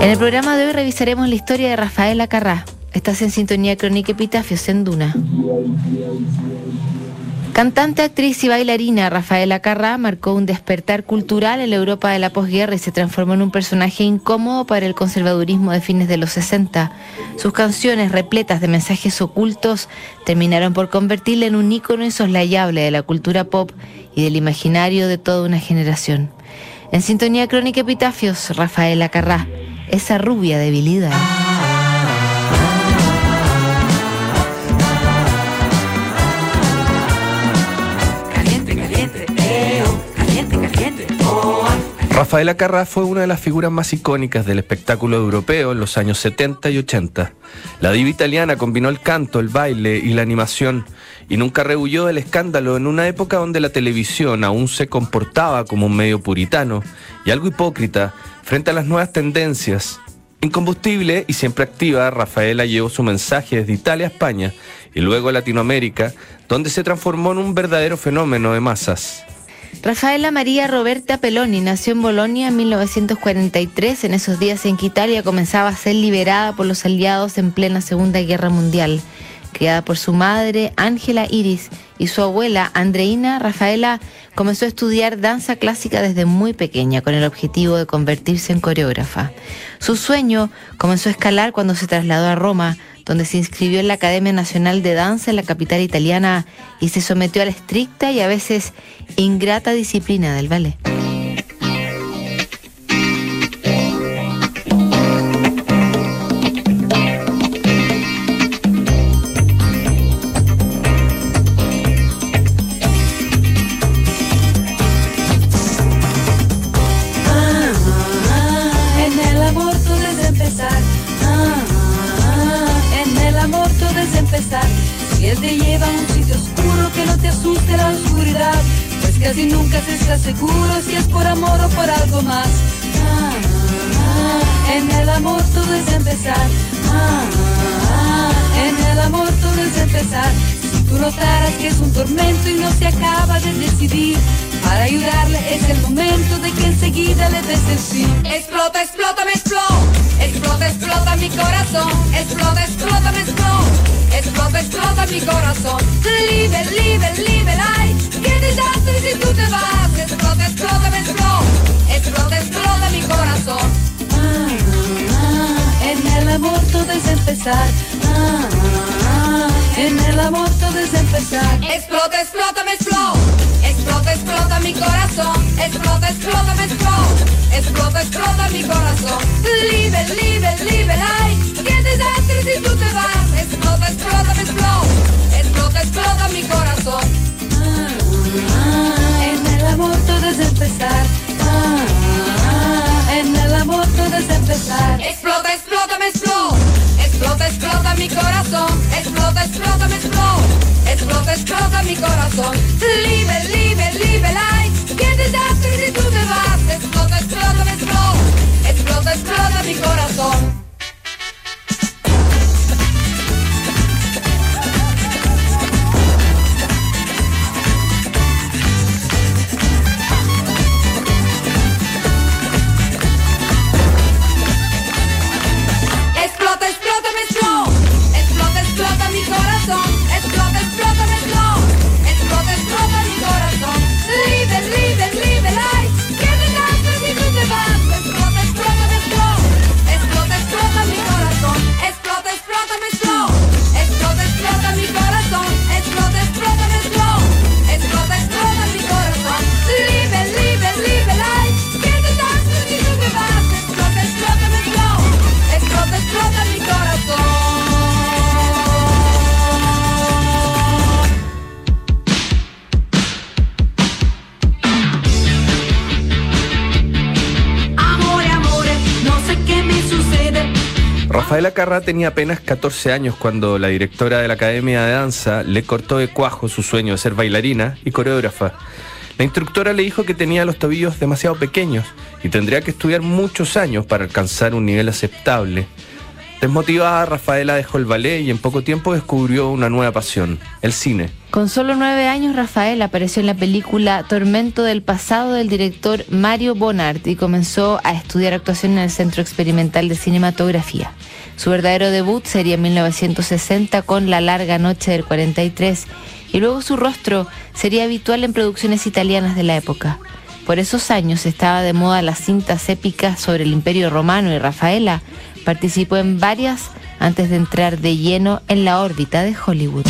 En el programa de hoy revisaremos la historia de Rafael Acarrá. Estás en sintonía crónica Epitafios en Duna. Cantante, actriz y bailarina Rafaela Carrá marcó un despertar cultural en la Europa de la posguerra y se transformó en un personaje incómodo para el conservadurismo de fines de los 60. Sus canciones, repletas de mensajes ocultos, terminaron por convertirla en un ícono insoslayable de la cultura pop y del imaginario de toda una generación. En sintonía crónica Epitafios, Rafaela Carrá esa rubia debilidad. Rafaela Carrá fue una de las figuras más icónicas del espectáculo europeo en los años 70 y 80. La diva italiana combinó el canto, el baile y la animación y nunca rehuyó del escándalo en una época donde la televisión aún se comportaba como un medio puritano y algo hipócrita frente a las nuevas tendencias. Incombustible y siempre activa, Rafaela llevó su mensaje desde Italia a España y luego a Latinoamérica, donde se transformó en un verdadero fenómeno de masas. Rafaela María Roberta Peloni nació en Bolonia en 1943, en esos días en que Italia comenzaba a ser liberada por los aliados en plena Segunda Guerra Mundial. Criada por su madre, Ángela Iris, y su abuela, Andreina, Rafaela comenzó a estudiar danza clásica desde muy pequeña con el objetivo de convertirse en coreógrafa. Su sueño comenzó a escalar cuando se trasladó a Roma, donde se inscribió en la Academia Nacional de Danza en la capital italiana y se sometió a la estricta y a veces ingrata disciplina del ballet. Casi nunca se está seguro si es por amor o por algo más. Ah, ah, en el amor todo es empezar. Ah, en el amor todo es empezar. Si tú notaras que es un tormento y no se acaba de decidir, para ayudarle es el momento de que enseguida le des el fin. Explota, explota, me explota. Explota, explota mi corazón. Explota, explota, me explota. Explota, explota mi corazón. Libre, libre, libre, ay. Qué desastre si tú te vas. Explota, explota, me explota. Explota, explota mi corazón. Ah, ah, en el amor todo es empezar. Ah, ah en el amor todo es empezar. Explota, explota, me explota. Explota, explota mi corazón. Explota, explota, me explota. Explota, explota mi corazón. Libre, libre, libre, ay. Desastre si tú te vas. Explota, explota, me explota. Explota, explota mi corazón. en el amor todo es empezar. en el amor todo es empezar. Explota, explota, me explota. Explota, explota mi corazón. Explota, explota, me explota. Explota, explota mi corazón. Libre, libre, libre, ay. Qué desastre si tú te vas. Explota, explota, me explota. Explota, explota mi corazón. Rafaela Carrá tenía apenas 14 años cuando la directora de la Academia de Danza le cortó de cuajo su sueño de ser bailarina y coreógrafa. La instructora le dijo que tenía los tobillos demasiado pequeños y tendría que estudiar muchos años para alcanzar un nivel aceptable. Desmotivada, Rafaela dejó el ballet y en poco tiempo descubrió una nueva pasión, el cine. Con solo nueve años, Rafael apareció en la película Tormento del Pasado del director Mario Bonart y comenzó a estudiar actuación en el Centro Experimental de Cinematografía. Su verdadero debut sería en 1960 con La Larga Noche del 43 y luego su rostro sería habitual en producciones italianas de la época. Por esos años estaba de moda las cintas épicas sobre el Imperio Romano y Rafaela participó en varias antes de entrar de lleno en la órbita de Hollywood.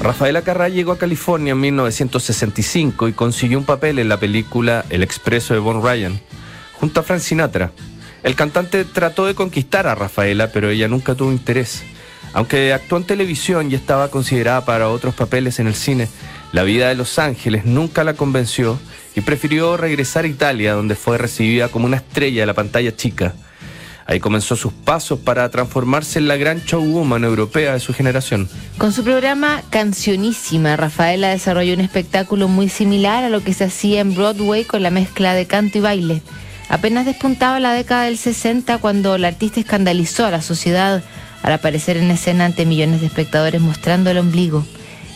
Rafaela Carrá llegó a California en 1965 y consiguió un papel en la película El Expreso de Von Ryan, junto a Frank Sinatra. El cantante trató de conquistar a Rafaela, pero ella nunca tuvo interés. Aunque actuó en televisión y estaba considerada para otros papeles en el cine, la vida de Los Ángeles nunca la convenció y prefirió regresar a Italia, donde fue recibida como una estrella de la pantalla chica. Ahí comenzó sus pasos para transformarse en la gran showwoman europea de su generación. Con su programa Cancionísima, Rafaela desarrolló un espectáculo muy similar a lo que se hacía en Broadway con la mezcla de canto y baile. Apenas despuntaba la década del 60 cuando la artista escandalizó a la sociedad al aparecer en escena ante millones de espectadores mostrando el ombligo.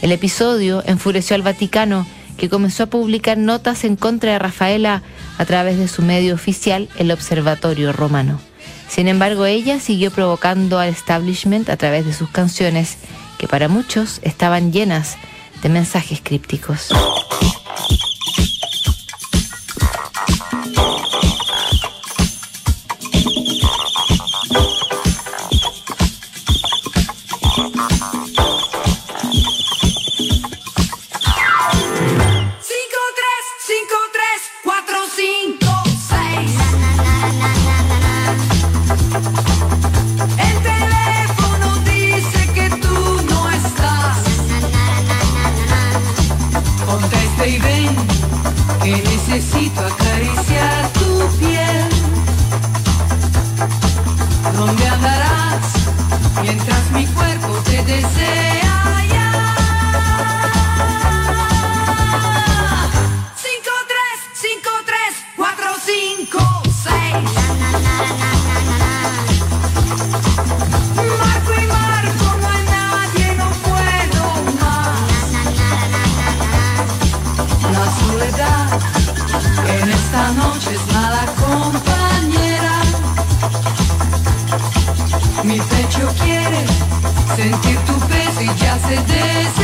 El episodio enfureció al Vaticano, que comenzó a publicar notas en contra de Rafaela a través de su medio oficial, el Observatorio Romano. Sin embargo, ella siguió provocando al establishment a través de sus canciones, que para muchos estaban llenas de mensajes crípticos. pecho quiere sentir tu peso y ya se desea.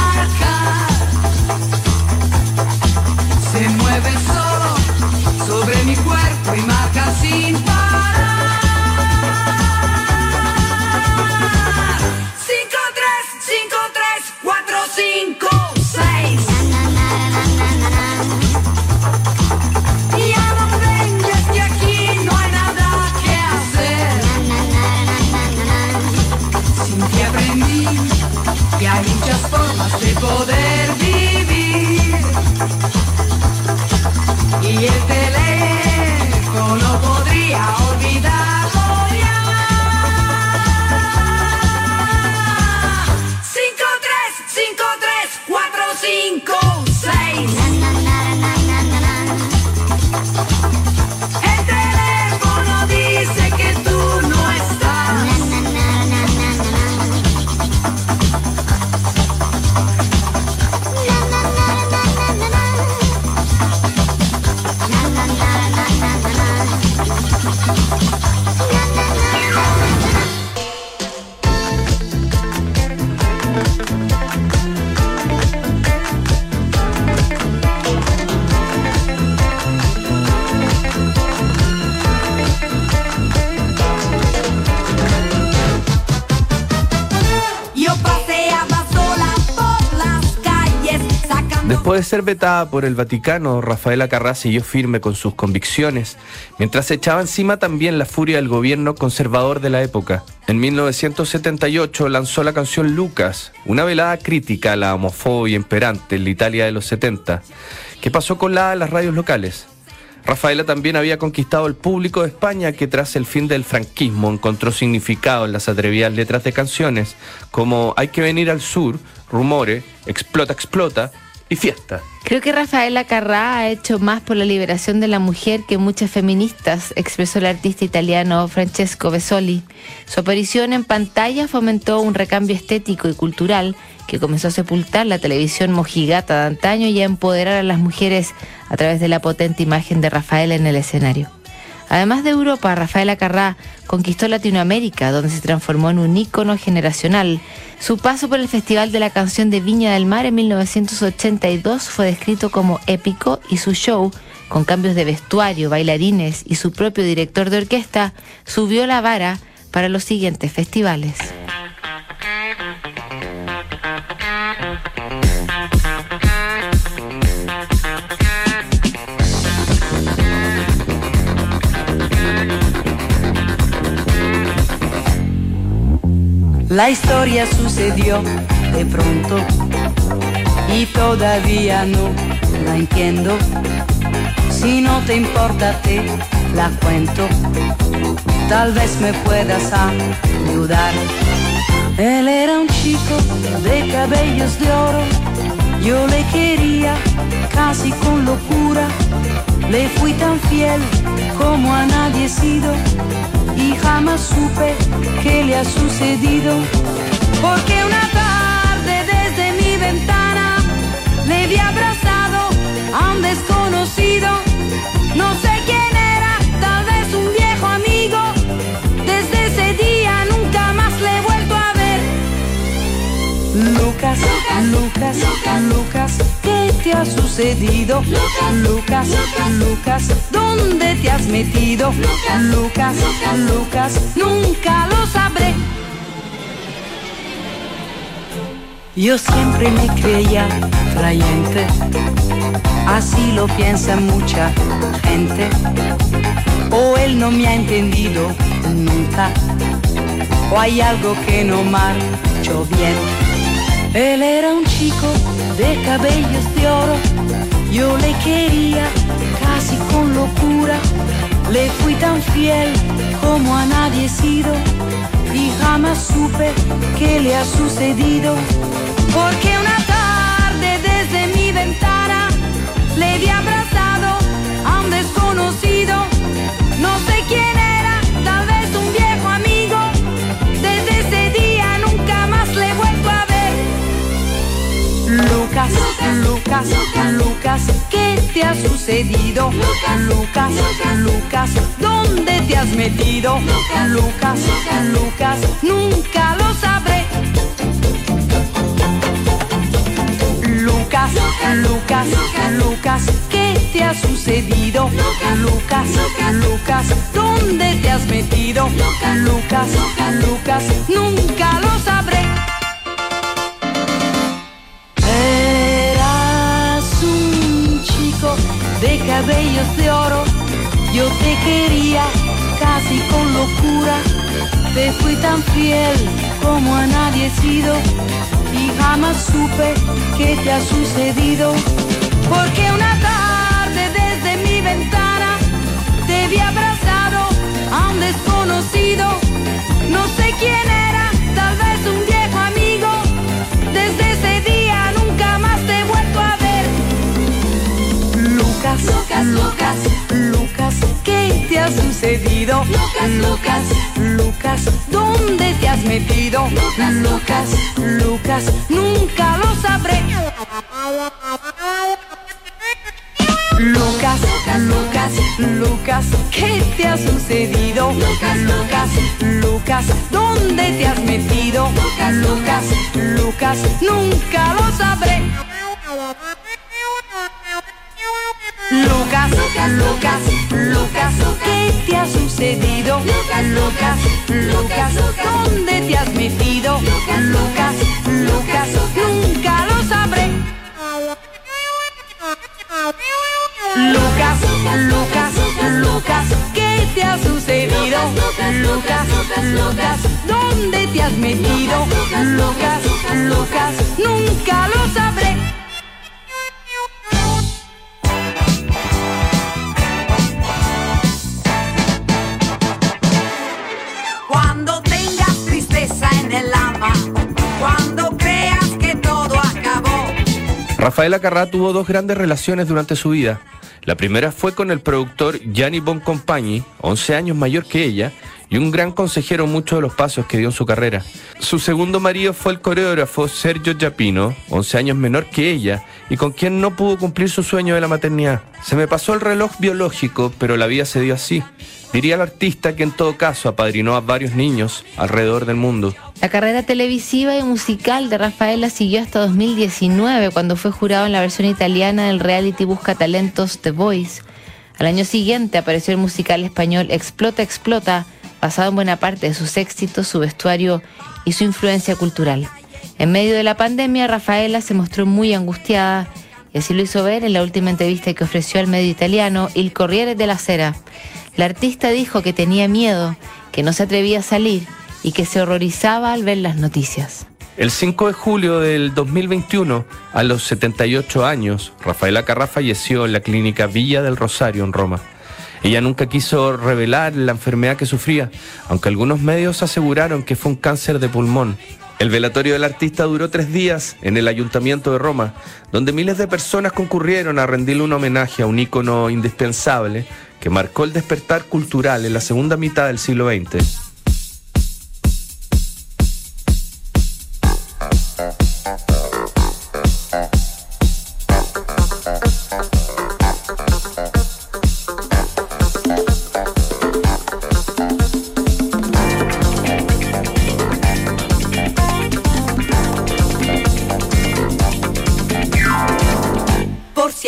Después de ser vetada por el Vaticano, Rafaela Carrá siguió firme con sus convicciones, mientras se echaba encima también la furia del gobierno conservador de la época. En 1978 lanzó la canción Lucas, una velada crítica a la homofobia imperante en la Italia de los 70, que pasó con la a las radios locales. Rafaela también había conquistado el público de España que tras el fin del franquismo encontró significado en las atrevidas letras de canciones como Hay que venir al sur, Rumores, Explota, explota y Fiesta. Creo que Rafaela Carrá ha hecho más por la liberación de la mujer que muchas feministas, expresó el artista italiano Francesco Besoli. Su aparición en pantalla fomentó un recambio estético y cultural que comenzó a sepultar la televisión mojigata de antaño y a empoderar a las mujeres a través de la potente imagen de Rafaela en el escenario. Además de Europa, Rafaela Carrá conquistó Latinoamérica, donde se transformó en un ícono generacional. Su paso por el Festival de la Canción de Viña del Mar en 1982 fue descrito como épico y su show, con cambios de vestuario, bailarines y su propio director de orquesta, subió la vara para los siguientes festivales. La historia sucedió de pronto y todavía no la entiendo. Si no te importa te la cuento, tal vez me puedas ayudar. Él era un chico de cabellos de oro, yo le quería casi con locura, le fui tan fiel como a nadie sido y jamás supe qué le ha sucedido. Porque una tarde desde mi ventana le vi abrazado a un desconocido. No sé quién era, tal vez un viejo amigo. Desde ese día nunca más le he vuelto a ver. Lucas, Lucas, Lucas, Lucas, ¿qué te ha sucedido? Lucas, Lucas, ¿dónde te has metido? Lucas, Lucas, nunca lo sabré. Yo siempre me creía creyente, así lo piensa mucha gente. O él no me ha entendido nunca, o hay algo que no marchó bien. Él era un chico de cabellos de oro, yo le quería casi con locura, le fui tan fiel como a nadie he sido y jamás supe qué le ha sucedido. Porque una tarde desde mi ventana le di abrazado a un desconocido. No sé quién era, Lucas, Lucas, ¿qué te ha sucedido? Lucas, Lucas, ¿dónde te has metido? Lucas, Lucas, nunca lo sabré. Lucas, Lucas, Lucas, ¿qué te ha sucedido? Lucas, Lucas, ¿dónde te has metido? Lucas, Lucas, nunca lo sabré. Cabellos de oro, yo te quería casi con locura, te fui tan fiel como a nadie he sido y jamás supe qué te ha sucedido. Porque una tarde desde mi ventana te vi abrazado a un desconocido. No sé quién era, tal vez un viejo amigo. Desde Lucas, Lucas, Lucas, Lucas, ¿qué te ha sucedido? Lucas, Lucas, Lucas, ¿dónde te has metido? Lucas, Lucas, Lucas, nunca lo sabré. Lucas, Lucas, Lucas, ¿qué te ha sucedido? Lucas, Lucas, Lucas, ¿dónde te has metido? Lucas, Lucas, nunca lo sabré. Lucas, Lucas, Lucas, ¿qué te ha sucedido? Lucas, Lucas, ¿dónde te has metido? Lucas, Lucas, nunca lo sabré. Lucas, Lucas, Lucas, ¿qué te ha sucedido? Lucas, Lucas, ¿dónde te has metido? Lucas, Lucas, nunca lo sabré. Rafaela Carrá tuvo dos grandes relaciones durante su vida. La primera fue con el productor Gianni Boncompagni, 11 años mayor que ella, y un gran consejero muchos de los pasos que dio en su carrera. Su segundo marido fue el coreógrafo Sergio Giapino, 11 años menor que ella, y con quien no pudo cumplir su sueño de la maternidad. Se me pasó el reloj biológico, pero la vida se dio así. Diría el artista que en todo caso apadrinó a varios niños alrededor del mundo. La carrera televisiva y musical de Rafaela siguió hasta 2019, cuando fue jurado en la versión italiana del reality Busca Talentos The Voice. Al año siguiente apareció el musical español Explota, Explota, basado en buena parte de sus éxitos, su vestuario y su influencia cultural. En medio de la pandemia, Rafaela se mostró muy angustiada y así lo hizo ver en la última entrevista que ofreció al medio italiano Il Corriere della Sera. La artista dijo que tenía miedo, que no se atrevía a salir y que se horrorizaba al ver las noticias. El 5 de julio del 2021, a los 78 años, Rafaela Carrá falleció en la clínica Villa del Rosario en Roma. Ella nunca quiso revelar la enfermedad que sufría, aunque algunos medios aseguraron que fue un cáncer de pulmón. El velatorio del artista duró tres días en el Ayuntamiento de Roma, donde miles de personas concurrieron a rendirle un homenaje a un ícono indispensable que marcó el despertar cultural en la segunda mitad del siglo XX.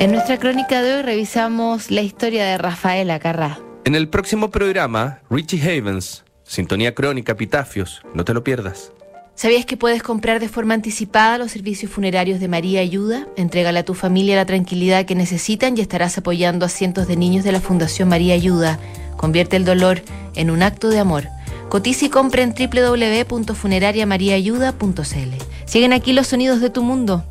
En nuestra crónica de hoy revisamos la historia de Rafaela Carrá. En el próximo programa, Richie Havens, Sintonía Crónica, Epitafios, no te lo pierdas. ¿Sabías que puedes comprar de forma anticipada los servicios funerarios de María Ayuda? Entrégale a tu familia la tranquilidad que necesitan y estarás apoyando a cientos de niños de la Fundación María Ayuda. Convierte el dolor en un acto de amor. Cotiza y compra en www.funerariamariaayuda.cl. Siguen aquí los sonidos de tu mundo.